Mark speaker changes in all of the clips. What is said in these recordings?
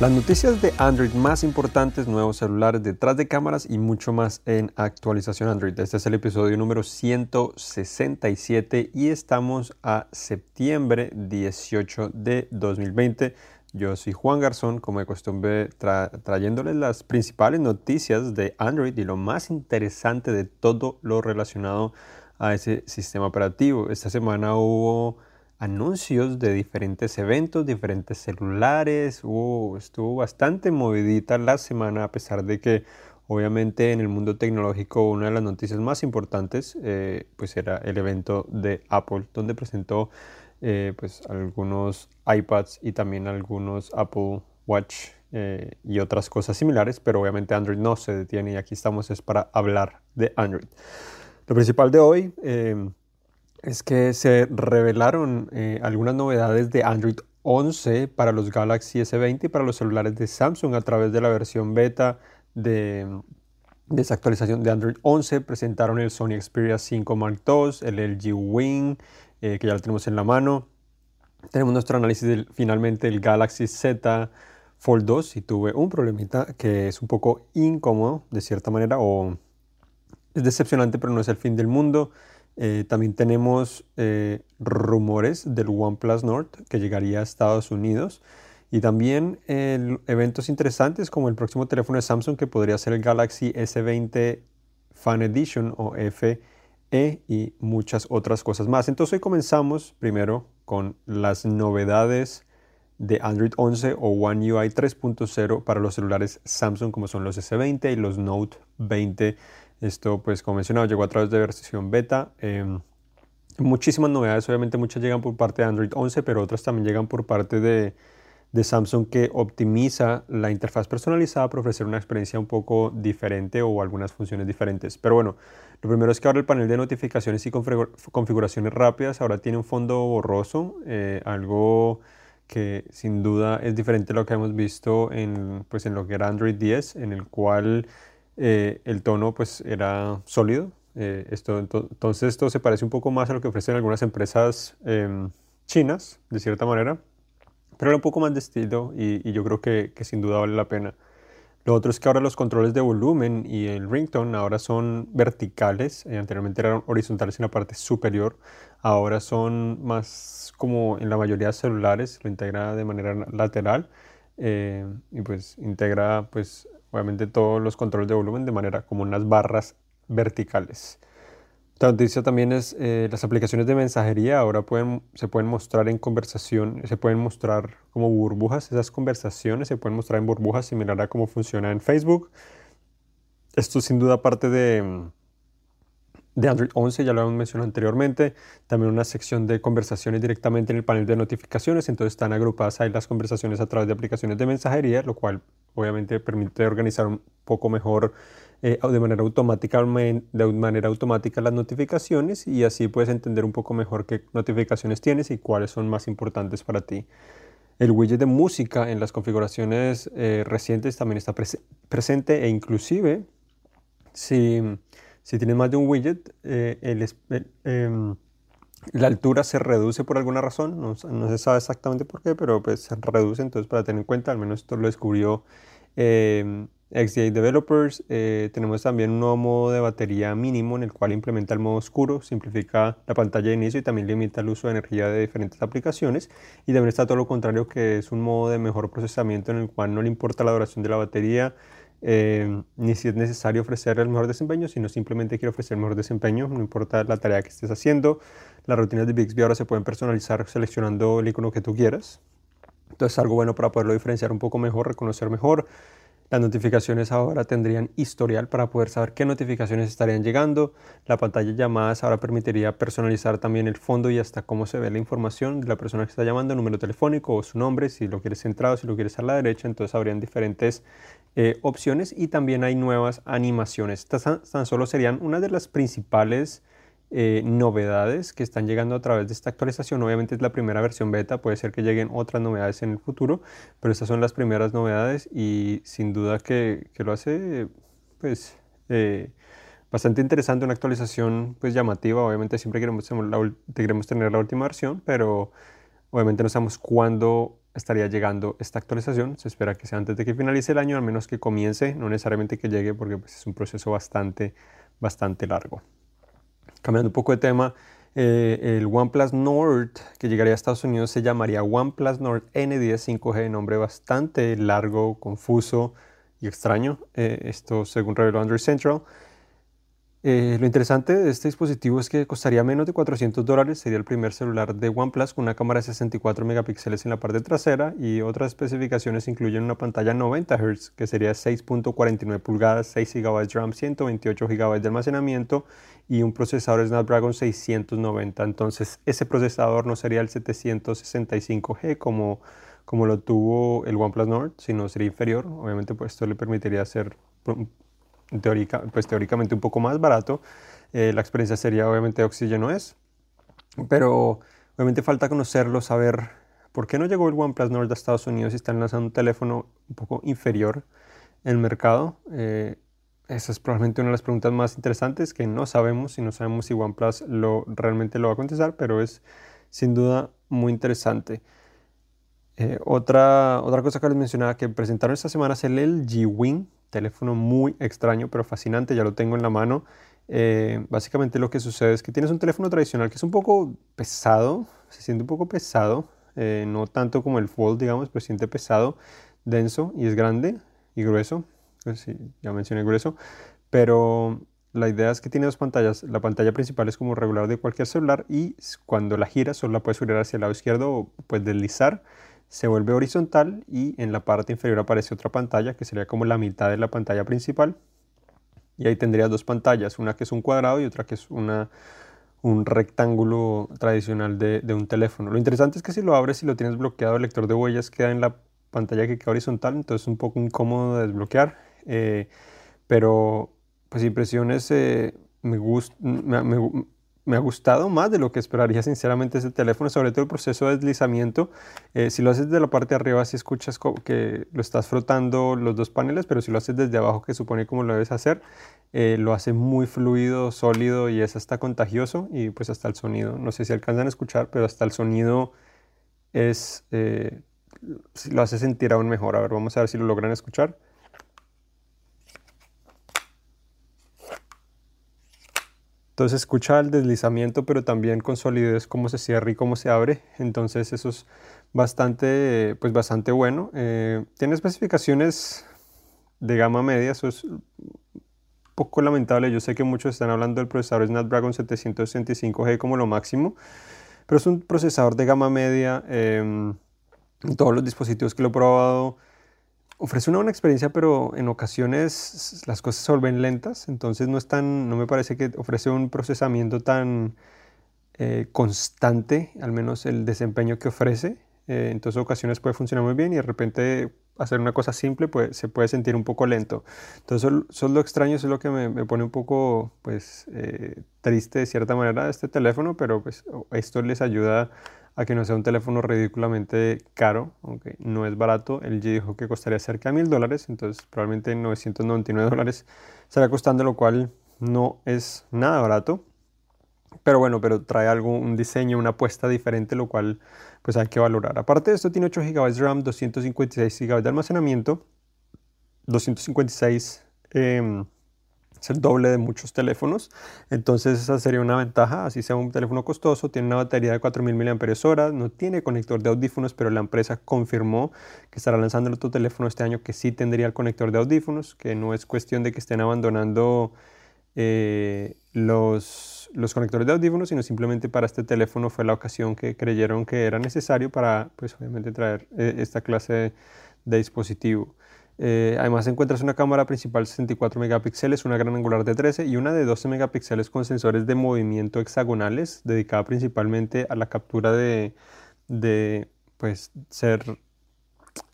Speaker 1: Las noticias de Android más importantes, nuevos celulares detrás de cámaras y mucho más en actualización Android. Este es el episodio número 167 y estamos a septiembre 18 de 2020. Yo soy Juan Garzón, como de costumbre, trayéndoles las principales noticias de Android y lo más interesante de todo lo relacionado a ese sistema operativo. Esta semana hubo anuncios de diferentes eventos, diferentes celulares. estuvo bastante movidita la semana, a pesar de que obviamente en el mundo tecnológico una de las noticias más importantes eh, pues era el evento de Apple, donde presentó eh, pues algunos iPads y también algunos Apple Watch eh, y otras cosas similares, pero obviamente Android no se detiene y aquí estamos es para hablar de Android. Lo principal de hoy es que se revelaron eh, algunas novedades de Android 11 para los Galaxy S20 y para los celulares de Samsung a través de la versión beta de, esa actualización de Android 11. Presentaron el Sony Xperia 5 Mark II, el LG Wing, eh, que ya lo tenemos en la mano. Tenemos nuestro análisis finalmente del Galaxy Z Fold 2 y tuve un problemita que es un poco incómodo de cierta manera o es decepcionante pero no es el fin del mundo. Eh, también tenemos eh, rumores del OnePlus Nord que llegaría a Estados Unidos. Y también eventos interesantes como el próximo teléfono de Samsung que podría ser el Galaxy S20 Fan Edition o FE y muchas otras cosas más. Entonces hoy comenzamos primero con las novedades de Android 11 o One UI 3.0 para los celulares Samsung como son los S20 y los Note 20 esto, pues como mencionado, llegó a través de versión beta. Em, muchísimas novedades, obviamente muchas llegan por parte de Android 11, pero otras también llegan por parte de, Samsung que optimiza la interfaz personalizada para ofrecer una experiencia un poco diferente o algunas funciones diferentes. Pero bueno, lo primero es que ahora el panel de notificaciones y configuraciones rápidas ahora tiene un fondo borroso, eh, algo que sin duda es diferente a lo que hemos visto en, pues, en lo que era Android 10, en el cual eh, el tono pues era sólido. Eh, esto, entonces esto se parece un poco más a lo que ofrecen algunas empresas em, chinas, de cierta manera, pero era un poco más de estilo y, yo creo que, sin duda vale la pena. Lo otro es que ahora los controles de volumen y el ringtone ahora son verticales, eh, anteriormente eran horizontales en la parte superior, ahora son más como en la mayoría de celulares, lo integra de manera lateral y pues integra pues obviamente todos los controles de volumen de manera como unas barras verticales. La noticia también es eh, las aplicaciones de mensajería ahora pueden, se pueden mostrar en conversación, se pueden mostrar como burbujas, esas conversaciones se pueden mostrar en burbujas similar a cómo funciona en Facebook. Esto sin duda parte de, de Android 11, ya lo hemos mencionado anteriormente, también una sección de conversaciones directamente en el panel de notificaciones, entonces están agrupadas ahí las conversaciones a través de aplicaciones de mensajería, lo cual obviamente permite organizar un poco mejor eh, de, manera automática, de manera automática las notificaciones y así puedes entender un poco mejor qué notificaciones tienes y cuáles son más importantes para ti. El widget de música en las configuraciones eh, recientes también está presente e inclusive si si tienes más de un widget, eh, em, la altura se reduce por alguna razón, no, se sabe exactamente por qué, pero pues se reduce, entonces para tener en cuenta, al menos esto lo descubrió eh, XDA Developers. Eh, tenemos también un nuevo modo de batería mínimo en el cual implementa el modo oscuro, simplifica la pantalla de inicio y también limita el uso de energía de diferentes aplicaciones. Y también está todo lo contrario, que es un modo de mejor procesamiento en el cual no le importa la duración de la batería, eh, ni si es necesario ofrecer el mejor desempeño, sino simplemente quiero ofrecer el mejor desempeño, no importa la tarea que estés haciendo. Las rutinas de Bixby ahora se pueden personalizar seleccionando el icono que tú quieras. Entonces, algo bueno para poderlo diferenciar un poco mejor, reconocer mejor. Las notificaciones ahora tendrían historial para poder saber qué notificaciones estarían llegando. La pantalla de llamadas ahora permitiría personalizar también el fondo y hasta cómo se ve la información de la persona que está llamando, número telefónico o su nombre, si lo quieres centrado, si lo quieres a la derecha. Entonces habrían diferentes eh, opciones y también hay nuevas animaciones. Estas tan solo serían una de las principales eh, novedades que están llegando a través de esta actualización. Obviamente es la primera versión beta, puede ser que lleguen otras novedades en el futuro, pero estas son las primeras novedades y sin duda que, que lo hace pues eh, bastante interesante, una actualización pues llamativa. Obviamente siempre queremos, queremos tener la última versión, pero obviamente no sabemos cuándo estaría llegando esta actualización. Se espera que sea antes de que finalice el año, al menos que comience, no necesariamente que llegue porque pues, es un proceso bastante, bastante largo. Cambiando un poco de tema, eh, el OnePlus Nord que llegaría a Estados Unidos se llamaría OnePlus Nord N10 5G, nombre bastante largo, confuso y extraño. Eh, esto según reveló Android Central. Eh, lo interesante de este dispositivo es que costaría menos de 400 dólares, sería el primer celular de OnePlus con una cámara de 64 megapíxeles en la parte trasera y otras especificaciones incluyen una pantalla 90 Hz que sería 6.49 pulgadas, 6 GB de RAM, 128 GB de almacenamiento y un procesador Snapdragon 690. Entonces ese procesador no sería el 765G como, como lo tuvo el OnePlus Nord, sino sería inferior. Obviamente pues esto le permitiría hacer teórica, pues teóricamente un poco más barato. Eh, la experiencia sería obviamente oxígeno es, pero obviamente falta conocerlo, saber por qué no llegó el OnePlus Nord a Estados Unidos y están lanzando un teléfono un poco inferior en el mercado. Eh, esa es probablemente una de las preguntas más interesantes que no sabemos y no sabemos si OnePlus lo, realmente lo va a contestar, pero es sin duda muy interesante. Eh, otra, otra cosa que les mencionaba que presentaron esta semana es el LG Wing, teléfono muy extraño pero fascinante, ya lo tengo en la mano. Eh, básicamente lo que sucede es que tienes un teléfono tradicional que es un poco pesado, se siente un poco pesado, eh, no tanto como el Fold, digamos, pero siente pesado, denso y es grande y grueso. Pues ya mencioné grueso, pero la idea es que tiene dos pantallas. La pantalla principal es como regular de cualquier celular y cuando la giras solo la puedes girar hacia el lado izquierdo o deslizar se vuelve horizontal y en la parte inferior aparece otra pantalla que sería como la mitad de la pantalla principal. Y ahí tendrías dos pantallas, una que es un cuadrado y otra que es una, un rectángulo tradicional de, un teléfono. Lo interesante es que si lo abres y lo tienes bloqueado, el lector de huellas queda en la pantalla que queda horizontal, entonces es un poco incómodo de desbloquear. Eh, pero pues impresiones eh, me, gusta ha gustado más de lo que esperaría sinceramente ese teléfono, sobre todo el proceso de deslizamiento. Eh, si lo haces de la parte de arriba, si escuchas que lo estás frotando los dos paneles, pero si lo haces desde abajo, que supone como lo debes hacer, eh, lo hace muy fluido, sólido y es hasta contagioso y pues hasta el sonido. No sé si alcanzan a escuchar, pero hasta el sonido es, eh, lo hace sentir aún mejor. A ver, vamos a ver si lo logran escuchar. Entonces escucha el deslizamiento, pero también con solidez cómo se cierra y cómo se abre. Entonces eso es bastante, pues bastante bueno. Eh, tiene especificaciones de gama media, eso es poco lamentable. Yo sé que muchos están hablando del procesador Snapdragon 765G como lo máximo, pero es un procesador de gama media. En todos los dispositivos que lo he probado ofrece una buena experiencia, pero en ocasiones las cosas se vuelven lentas, entonces no, es tan, no me parece que ofrece un procesamiento tan eh, constante, al menos el desempeño que ofrece. Eh, entonces ocasiones puede funcionar muy bien y de repente hacer una cosa simple pues, se puede sentir un poco lento. Entonces eso, es lo extraño, eso es lo que me, pone un poco pues, eh, triste de cierta manera este teléfono, pero pues esto les ayuda a que no sea un teléfono ridículamente caro, aunque no es barato. LG dijo que costaría cerca de mil dólares, entonces probablemente 999 dólares estará costando, lo cual no es nada barato. Pero bueno, pero trae algo, un diseño, una apuesta diferente, lo cual pues hay que valorar. Aparte de esto tiene 8 GB de RAM, 256 GB de almacenamiento, 256 es el doble de muchos teléfonos. Entonces esa sería una ventaja, así sea un teléfono costoso, tiene una batería de 4000 mAh, no tiene conector de audífonos, pero la empresa confirmó que estará lanzando otro teléfono este año que sí tendría el conector de audífonos, que no es cuestión de que estén abandonando eh, los, los conectores de audífonos, sino simplemente para este teléfono fue la ocasión que creyeron que era necesario para, pues obviamente, traer eh, esta clase de dispositivo. Eh, además encuentras una cámara principal de 64 megapíxeles, una gran angular de 13 y una de 12 megapíxeles con sensores de movimiento hexagonales, dedicada principalmente a la captura de, pues, ser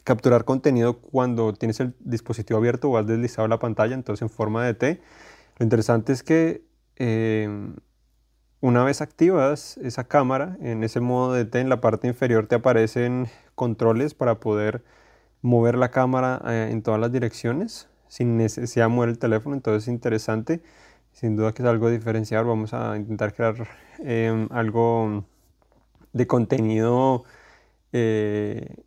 Speaker 1: capturar contenido cuando tienes el dispositivo abierto o has deslizado la pantalla, entonces en forma de T. Lo interesante es que eh, una vez activas esa cámara, en ese modo de T, en la parte inferior te aparecen controles para poder mover la cámara eh, en todas las direcciones sin necesidad de mover el teléfono, entonces es interesante. Sin duda que es algo diferencial. Vamos a intentar crear em, algo de contenido eh,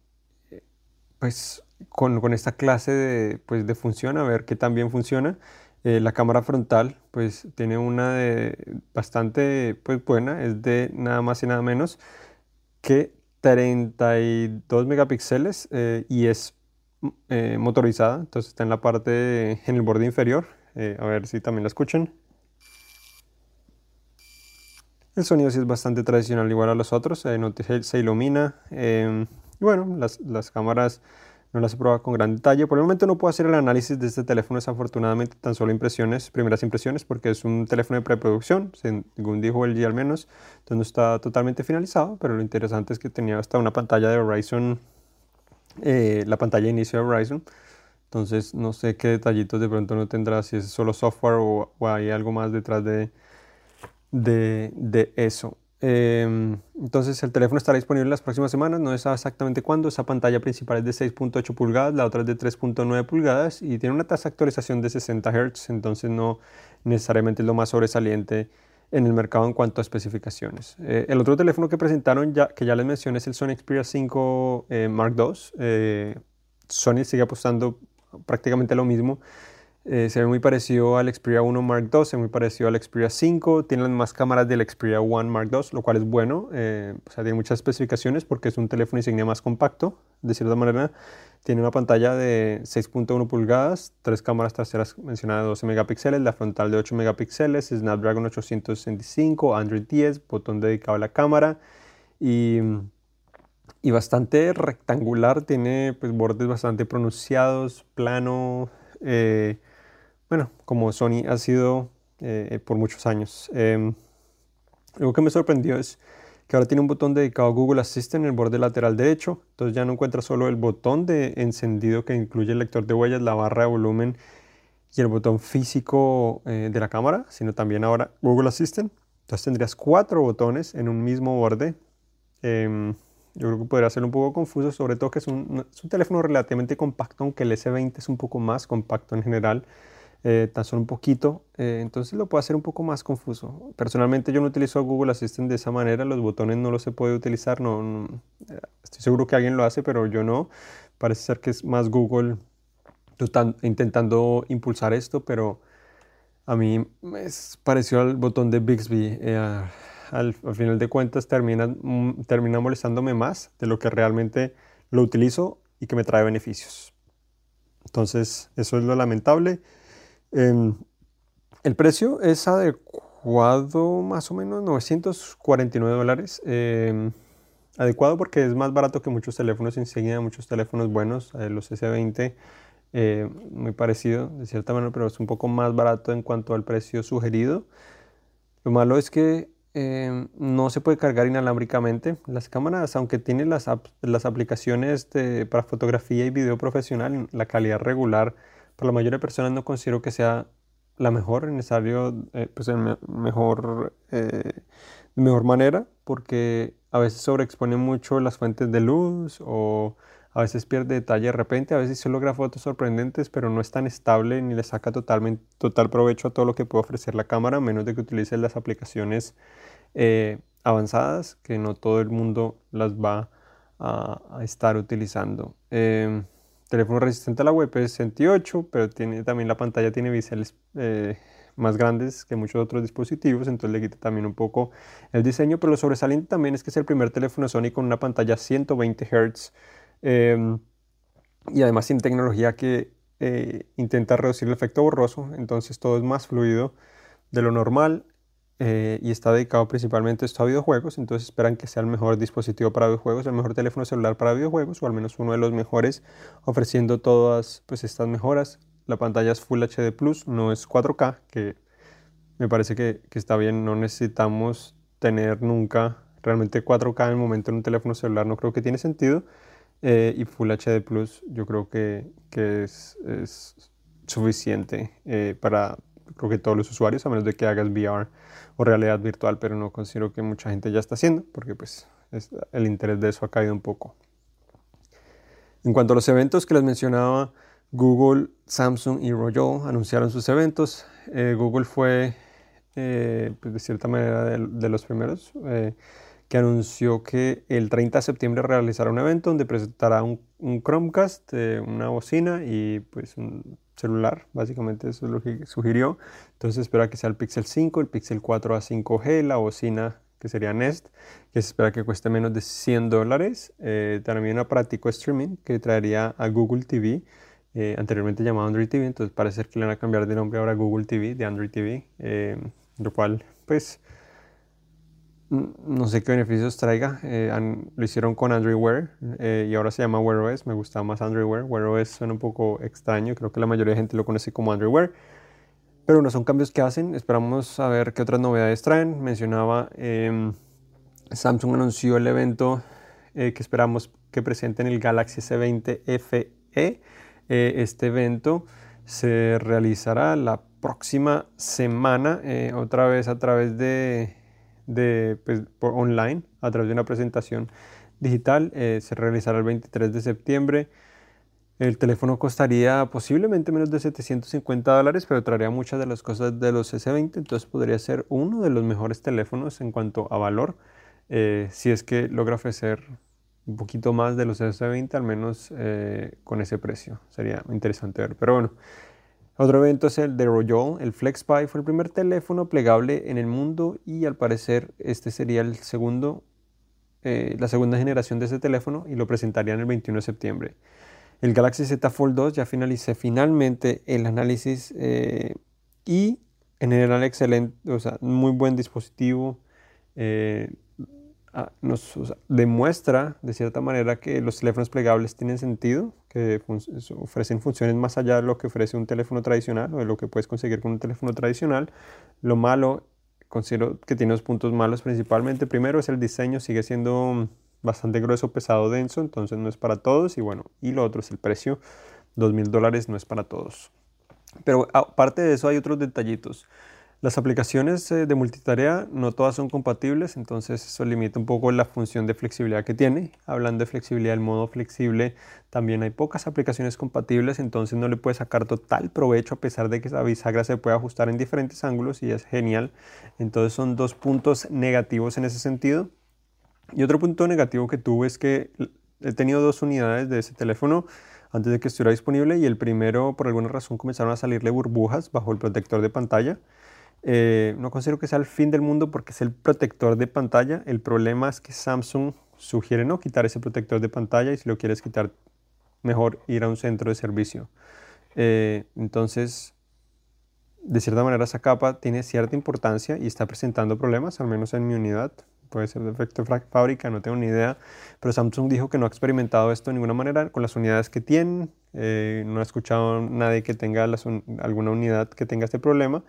Speaker 1: pues con, esta clase de, pues, de función, a ver qué tan bien funciona. Eh, la cámara frontal pues tiene una de bastante pues, buena, es de nada más y nada menos que 32 megapíxeles eh, y es eh, motorizada, entonces está en la parte, en el borde inferior, a ver si también la escuchan. El sonido sí es bastante tradicional igual a los otros, se, ilumina. Y bueno, las, las cámaras no las he probado con gran detalle. Por el momento no puedo hacer el análisis de este teléfono, desafortunadamente, tan solo impresiones, primeras impresiones, porque es un teléfono de preproducción, según dijo el día al menos, entonces no está totalmente finalizado, pero lo interesante es que tenía hasta una pantalla de Horizon, eh, la pantalla de inicio de Horizon. Entonces no sé qué detallitos de pronto no tendrá, si es solo software o, hay algo más detrás de, de, de eso. Em, entonces el teléfono estará disponible las próximas semanas, no sé exactamente cuándo. Esa pantalla principal es de 6.8 pulgadas, la otra es de 3.9 pulgadas y tiene una tasa de actualización de 60 Hz, entonces no necesariamente es lo más sobresaliente en el mercado en cuanto a especificaciones. Eh, el otro teléfono que presentaron, que ya les mencioné, es el Sony Xperia 5 eh, Mark II. Eh, Sony sigue apostando prácticamente lo mismo eh, se ve muy parecido al Xperia 1 Mark II, se ve muy parecido al Xperia 5, tiene las más cámaras del Xperia 1 Mark II, lo cual es bueno, eh, o sea, tiene muchas especificaciones porque es un teléfono insignia más compacto, de cierta manera. Tiene una pantalla de 6.1 pulgadas, tres cámaras traseras mencionadas de 12 megapíxeles, la frontal de 8 megapíxeles, Snapdragon 865, Android 10, botón dedicado a la cámara y, y bastante rectangular, tiene pues, bordes bastante pronunciados, plano. Eh, bueno, como Sony ha sido eh, por muchos años. Eh, que me sorprendió es que ahora tiene un botón dedicado a Google Assistant en el borde lateral derecho, entonces ya no encuentra solo el botón de encendido que incluye el lector de huellas, la barra de volumen y el botón físico eh, de la cámara, sino también ahora Google Assistant. Entonces tendrías cuatro botones en un mismo borde. Em, yo creo que podría ser un poco confuso, sobre todo que es un, es un teléfono relativamente compacto, aunque el S20 es un poco más compacto en general. Eh, tan solo un poquito, eh, entonces lo puede hacer un poco más confuso. Personalmente yo no utilizo Google Assistant de esa manera, los botones no los se puede utilizar, no, eh, estoy seguro que alguien lo hace, pero yo no. Parece ser que es más Google intentando impulsar esto, pero a mí me pareció al botón de Bixby. Al, al, final de cuentas termina, mm, termina molestándome más de lo que realmente lo utilizo y que me trae beneficios. Entonces, eso es lo lamentable. Em, el precio es adecuado, más o menos 949 dólares. Em, adecuado porque es más barato que muchos teléfonos insignia, muchos teléfonos buenos, eh, los S20, eh, muy parecido de cierta manera, pero es un poco más barato en cuanto al precio sugerido. Lo malo es que em, no se puede cargar inalámbricamente. Las cámaras, aunque tienen las, las aplicaciones para fotografía y video profesional, la calidad regular para la mayoría de personas no considero que sea la mejor, necesario, eh, pues mejor, eh, mejor manera, porque a veces sobreexpone mucho las fuentes de luz o a veces pierde detalle de repente, a veces se logra fotos sorprendentes, pero no es tan estable ni le saca totalmente, total provecho a todo lo que puede ofrecer la cámara, a menos de que utilice las aplicaciones eh, avanzadas, que no todo el mundo las va a, a estar utilizando. Teléfono resistente a la web es 68, pero tiene, también la pantalla tiene biseles eh, más grandes que muchos otros dispositivos, entonces le quita también un poco el diseño, pero lo sobresaliente también es que es el primer teléfono Sony con una pantalla 120 Hz em, y además tiene tecnología que eh, intenta reducir el efecto borroso, entonces todo es más fluido de lo normal eh, y está dedicado principalmente a videojuegos, entonces esperan que sea el mejor dispositivo para videojuegos, el mejor teléfono celular para videojuegos, o al menos uno de los mejores, ofreciendo todas pues, estas mejoras. La pantalla es Full HD Plus, no es 4K, que me parece que, que está bien, no necesitamos tener nunca realmente 4K en el momento en un teléfono celular, no creo que tiene sentido. Eh, y Full HD Plus yo creo que, que es, es, suficiente eh, para creo que todos los usuarios, a menos de que hagas VR o realidad virtual, pero no considero que mucha gente ya está haciendo, porque pues el interés de eso ha caído un poco. En cuanto a los eventos que les mencionaba, Google, Samsung y Royal anunciaron sus eventos. Eh, Google fue, eh, pues de cierta manera, de, los primeros. Eh, que anunció que el 30 de septiembre realizará un evento donde presentará un, Chromecast, eh, una bocina y pues un celular, básicamente eso es lo que sugirió. Entonces espera que sea el Pixel 5, el Pixel 4 a 5G, la bocina que sería Nest, que se espera que cueste menos de 100 dólares. Eh, también un aparatico streaming que traería a Google TV, eh, anteriormente llamado Android TV, entonces parece que le van a cambiar de nombre ahora a Google TV, de Android TV, eh, lo cual pues no sé qué beneficios traiga. lo hicieron con Android Wear y ahora se llama Wear OS. Me gusta más Android Wear. Wear OS suena un poco extraño. Creo que la mayoría de gente lo conoce como Android Wear. Pero no son cambios que hacen. Esperamos a ver qué otras novedades traen. Mencionaba, em, Samsung anunció el evento eh, que esperamos que presenten el Galaxy S20 FE. Eh, este evento se realizará la próxima semana, eh, otra vez a través de, de pues, por online, a través de una presentación digital. se realizará el 23 de septiembre. El teléfono costaría posiblemente menos de 750 dólares, pero traería muchas de las cosas de los S20, entonces podría ser uno de los mejores teléfonos en cuanto a valor, eh, si es que logra ofrecer un poquito más de los S20, al menos eh, con ese precio. Sería interesante ver. Pero bueno, otro evento es el de Royal. El FlexPy fue el primer teléfono plegable en el mundo y al parecer este sería el segundo, eh, la segunda generación de ese teléfono y lo presentarían el 21 de septiembre. El Galaxy Z Fold 2 ya finalicé finalmente el análisis eh, y en general excelente, o sea, muy buen dispositivo. Eh, ah, nos demuestra de cierta manera que los teléfonos plegables tienen sentido, que ofrecen funciones más allá de lo que ofrece un teléfono tradicional o de lo que puedes conseguir con un teléfono tradicional. Lo malo, considero que tiene dos puntos malos principalmente. Primero es el diseño, sigue siendo bastante grueso, pesado, denso, entonces no es para todos. Y bueno, y lo otro es el precio, dos mil dólares no es para todos. Pero aparte de eso hay otros detallitos. Las aplicaciones eh, de multitarea no todas son compatibles, entonces eso limita un poco la función de flexibilidad que tiene. Hablando de flexibilidad, el modo flexible también hay pocas aplicaciones compatibles, entonces no le puede sacar total provecho a pesar de que esa bisagra se puede ajustar en diferentes ángulos y es genial. Entonces son dos puntos negativos en ese sentido. Y otro punto negativo que tuve es que he tenido dos unidades de ese teléfono antes de que estuviera disponible y el primero por alguna razón comenzaron a salirle burbujas bajo el protector de pantalla. Eh, no considero que sea el fin del mundo porque es el protector de pantalla. El problema es que Samsung sugiere no quitar ese protector de pantalla y si lo quieres quitar, mejor ir a un centro de servicio. Eh, entonces, de cierta manera esa capa tiene cierta importancia y está presentando problemas, al menos en mi unidad puede ser de efecto fábrica, no tengo ni idea, pero Samsung dijo que no ha experimentado esto de ninguna manera con las unidades que tienen, eh, no ha escuchado nadie que tenga alguna unidad que tenga este problema,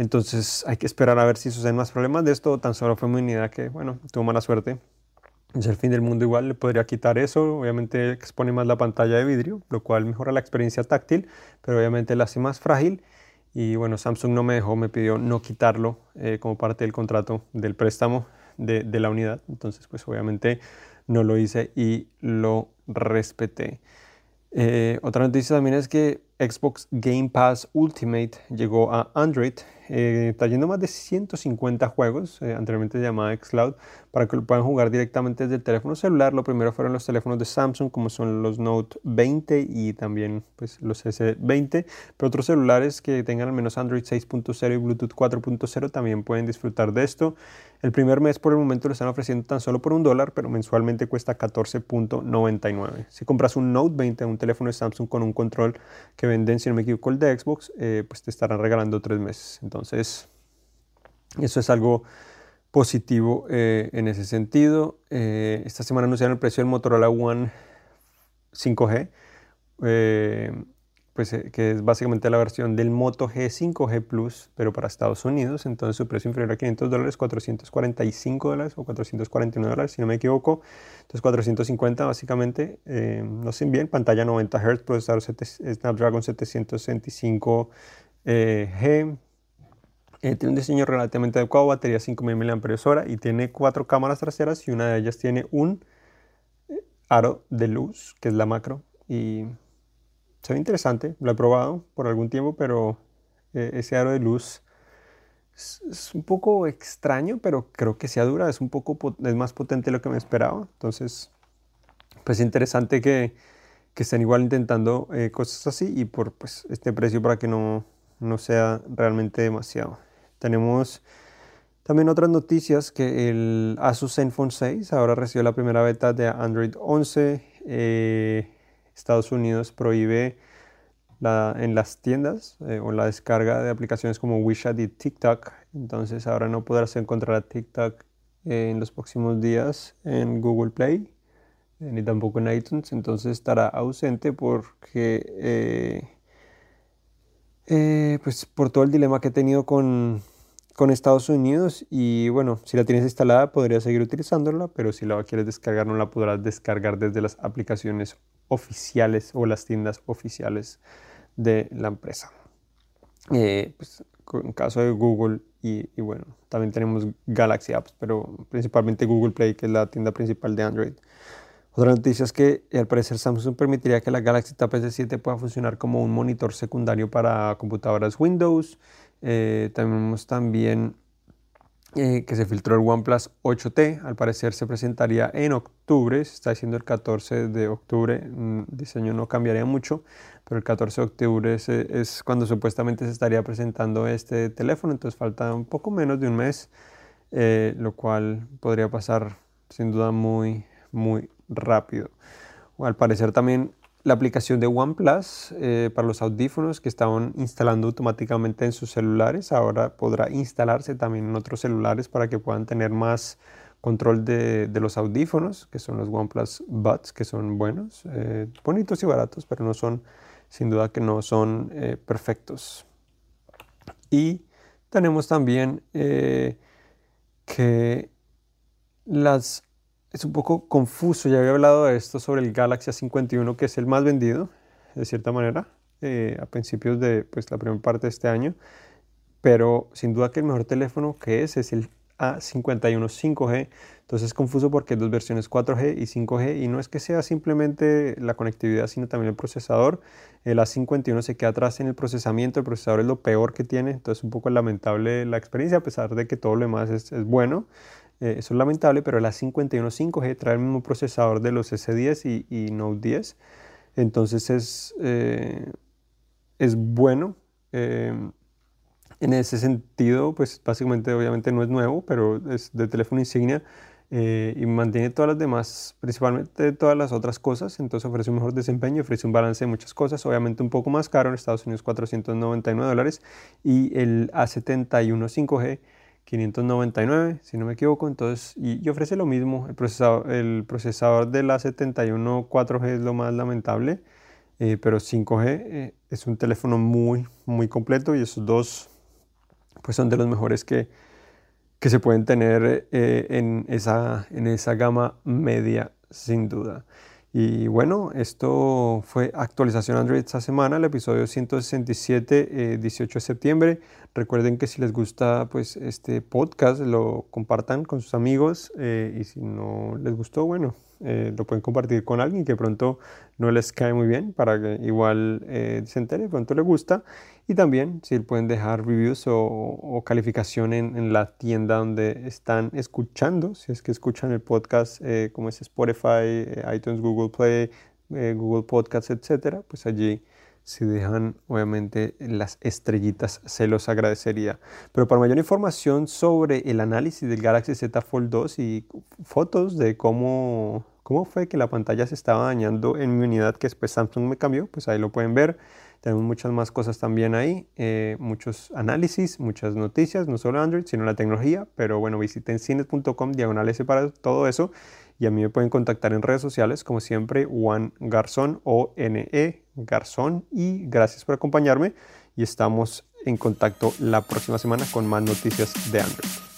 Speaker 1: entonces hay que esperar a ver si suceden más problemas de esto, tan solo fue mi unidad que, bueno, tuvo mala suerte. Es el fin del mundo igual, le podría quitar eso, obviamente expone más la pantalla de vidrio, lo cual mejora la experiencia táctil, pero obviamente la hace más frágil y bueno, Samsung no me dejó, me pidió no quitarlo eh, como parte del contrato del préstamo de, de, la unidad. Entonces, pues obviamente no lo hice y lo respeté. Eh, otra noticia también es que Xbox Game Pass Ultimate llegó a Android, eh, trayendo más de 150 juegos, eh, anteriormente llamada Xcloud, para que lo puedan jugar directamente desde el teléfono celular. Lo primero fueron los teléfonos de Samsung, como son los Note 20 y también pues, los S20, pero otros celulares que tengan al menos Android 6.0 y Bluetooth 4.0 también pueden disfrutar de esto. El primer mes por el momento lo están ofreciendo tan solo por un dólar, pero mensualmente cuesta 14.99. Si compras un Note 20, un teléfono de Samsung con un control que venden, si no me equivoco, el de Xbox, eh, pues te estarán regalando tres meses. Entonces, eso es algo positivo eh, en ese sentido. Eh, esta semana anunciaron el precio del Motorola One 5G pues, eh, que es básicamente la versión del Moto G 5G Plus, pero para Estados Unidos. Entonces su precio inferior a 500 dólares, 445 dólares o 449 dólares, si no me equivoco. Entonces 450 básicamente, eh, no sé bien, pantalla 90 Hz, procesador Snapdragon 765 eh, G. tiene un diseño relativamente adecuado, batería 5000 mAh y tiene cuatro cámaras traseras y una de ellas tiene un aro de luz, que es la macro. Y se ve interesante, lo he probado por algún tiempo, pero eh, ese aro de luz es, un poco extraño, pero creo que sea dura, es un poco es más potente de lo que me esperaba. Entonces, pues interesante que, que estén igual intentando eh, cosas así y por pues, este precio para que no, no sea realmente demasiado. Tenemos también otras noticias que el Asus Zenfone 6 ahora recibió la primera beta de Android 11. Eh, Estados Unidos prohíbe en las tiendas eh, o la descarga de aplicaciones como WeChat y TikTok. Entonces ahora no podrás encontrar a TikTok en los próximos días en Google Play eh, ni tampoco en iTunes. Entonces estará ausente porque eh, pues por todo el dilema que he tenido con, con Estados Unidos y bueno, si la tienes instalada podrías seguir utilizándola, pero si la quieres descargar no la podrás descargar desde las aplicaciones oficiales o las tiendas oficiales de la empresa. Eh, pues, en caso de Google y, bueno, también tenemos Galaxy Apps, pero principalmente Google Play, que es la tienda principal de Android. Otra noticia es que al parecer Samsung permitiría que la Galaxy Tab S7 pueda funcionar como un monitor secundario para computadoras Windows. Eh, tenemos también eh, que se filtró el OnePlus 8T, al parecer se presentaría en octubre, se está diciendo el 14 de octubre, el diseño no cambiaría mucho, pero el 14 de octubre es, cuando supuestamente se estaría presentando este teléfono, entonces falta un poco menos de un mes, eh, lo cual podría pasar sin duda muy, muy rápido. al parecer también la aplicación de OnePlus eh, para los audífonos que estaban instalando automáticamente en sus celulares ahora podrá instalarse también en otros celulares para que puedan tener más control de, los audífonos, que son los OnePlus Buds, que son buenos, eh, bonitos y baratos, pero no son, sin duda que no son eh, perfectos. Y tenemos también que las es un poco confuso. Ya había hablado de esto sobre el Galaxy A51, que es el más vendido, de cierta manera, eh, a principios de pues, la primera parte de este año. Pero sin duda que el mejor teléfono que es es el A51 5G. Entonces es confuso porque hay dos versiones 4G y 5G y no es que sea simplemente la conectividad, sino también el procesador. El A51 se queda atrás en el procesamiento, el procesador es lo peor que tiene, entonces un poco lamentable la experiencia a pesar de que todo lo demás es, es bueno. Eh, eso es lamentable, pero la 51 5G trae el mismo procesador de los S10 y, Note 10. Entonces es, eh, es bueno. Eh, en ese sentido, pues básicamente obviamente no es nuevo, pero es de teléfono insignia y mantiene todas las demás, principalmente todas las otras cosas. Entonces ofrece un mejor desempeño, ofrece un balance de muchas cosas, obviamente un poco más caro en Estados Unidos 499 dólares y el A71 5G 599, si no me equivoco, entonces, y, ofrece lo mismo, el procesador, el procesador de la 71 4G es lo más lamentable, eh, pero 5G eh, es un teléfono muy, muy completo y esos dos pues son de los mejores que, que se pueden tener eh, en, esa, en esa gama media, sin duda. Y bueno, esto fue actualización Android esta semana, el episodio 167, 18 de septiembre. Recuerden que si les gusta pues este podcast lo compartan con sus amigos eh, y si no les gustó, bueno, eh, lo pueden compartir con alguien que pronto no les cae muy bien para que igual eh, se entere, pronto le gusta. Y también si pueden dejar reviews o, calificación en, en, la tienda donde están escuchando, si es que escuchan el podcast como es Spotify, iTunes, Google Play, Google Podcasts, etcétera, pues allí si dejan obviamente las estrellitas se los agradecería. Pero para mayor información sobre el análisis del Galaxy Z Fold 2 y fotos de cómo, cómo fue que la pantalla se estaba dañando en mi unidad que después Samsung me cambió, pues ahí lo pueden ver. Tenemos muchas más cosas también ahí, eh, muchos análisis, muchas noticias, no solo Android, sino la tecnología. Pero bueno, visiten cines.com, diagonal para todo eso. Y a mí me pueden contactar en redes sociales, como siempre, Juan Garzón o NE Garzón. Y gracias por acompañarme. Y estamos en contacto la próxima semana con más noticias de Android.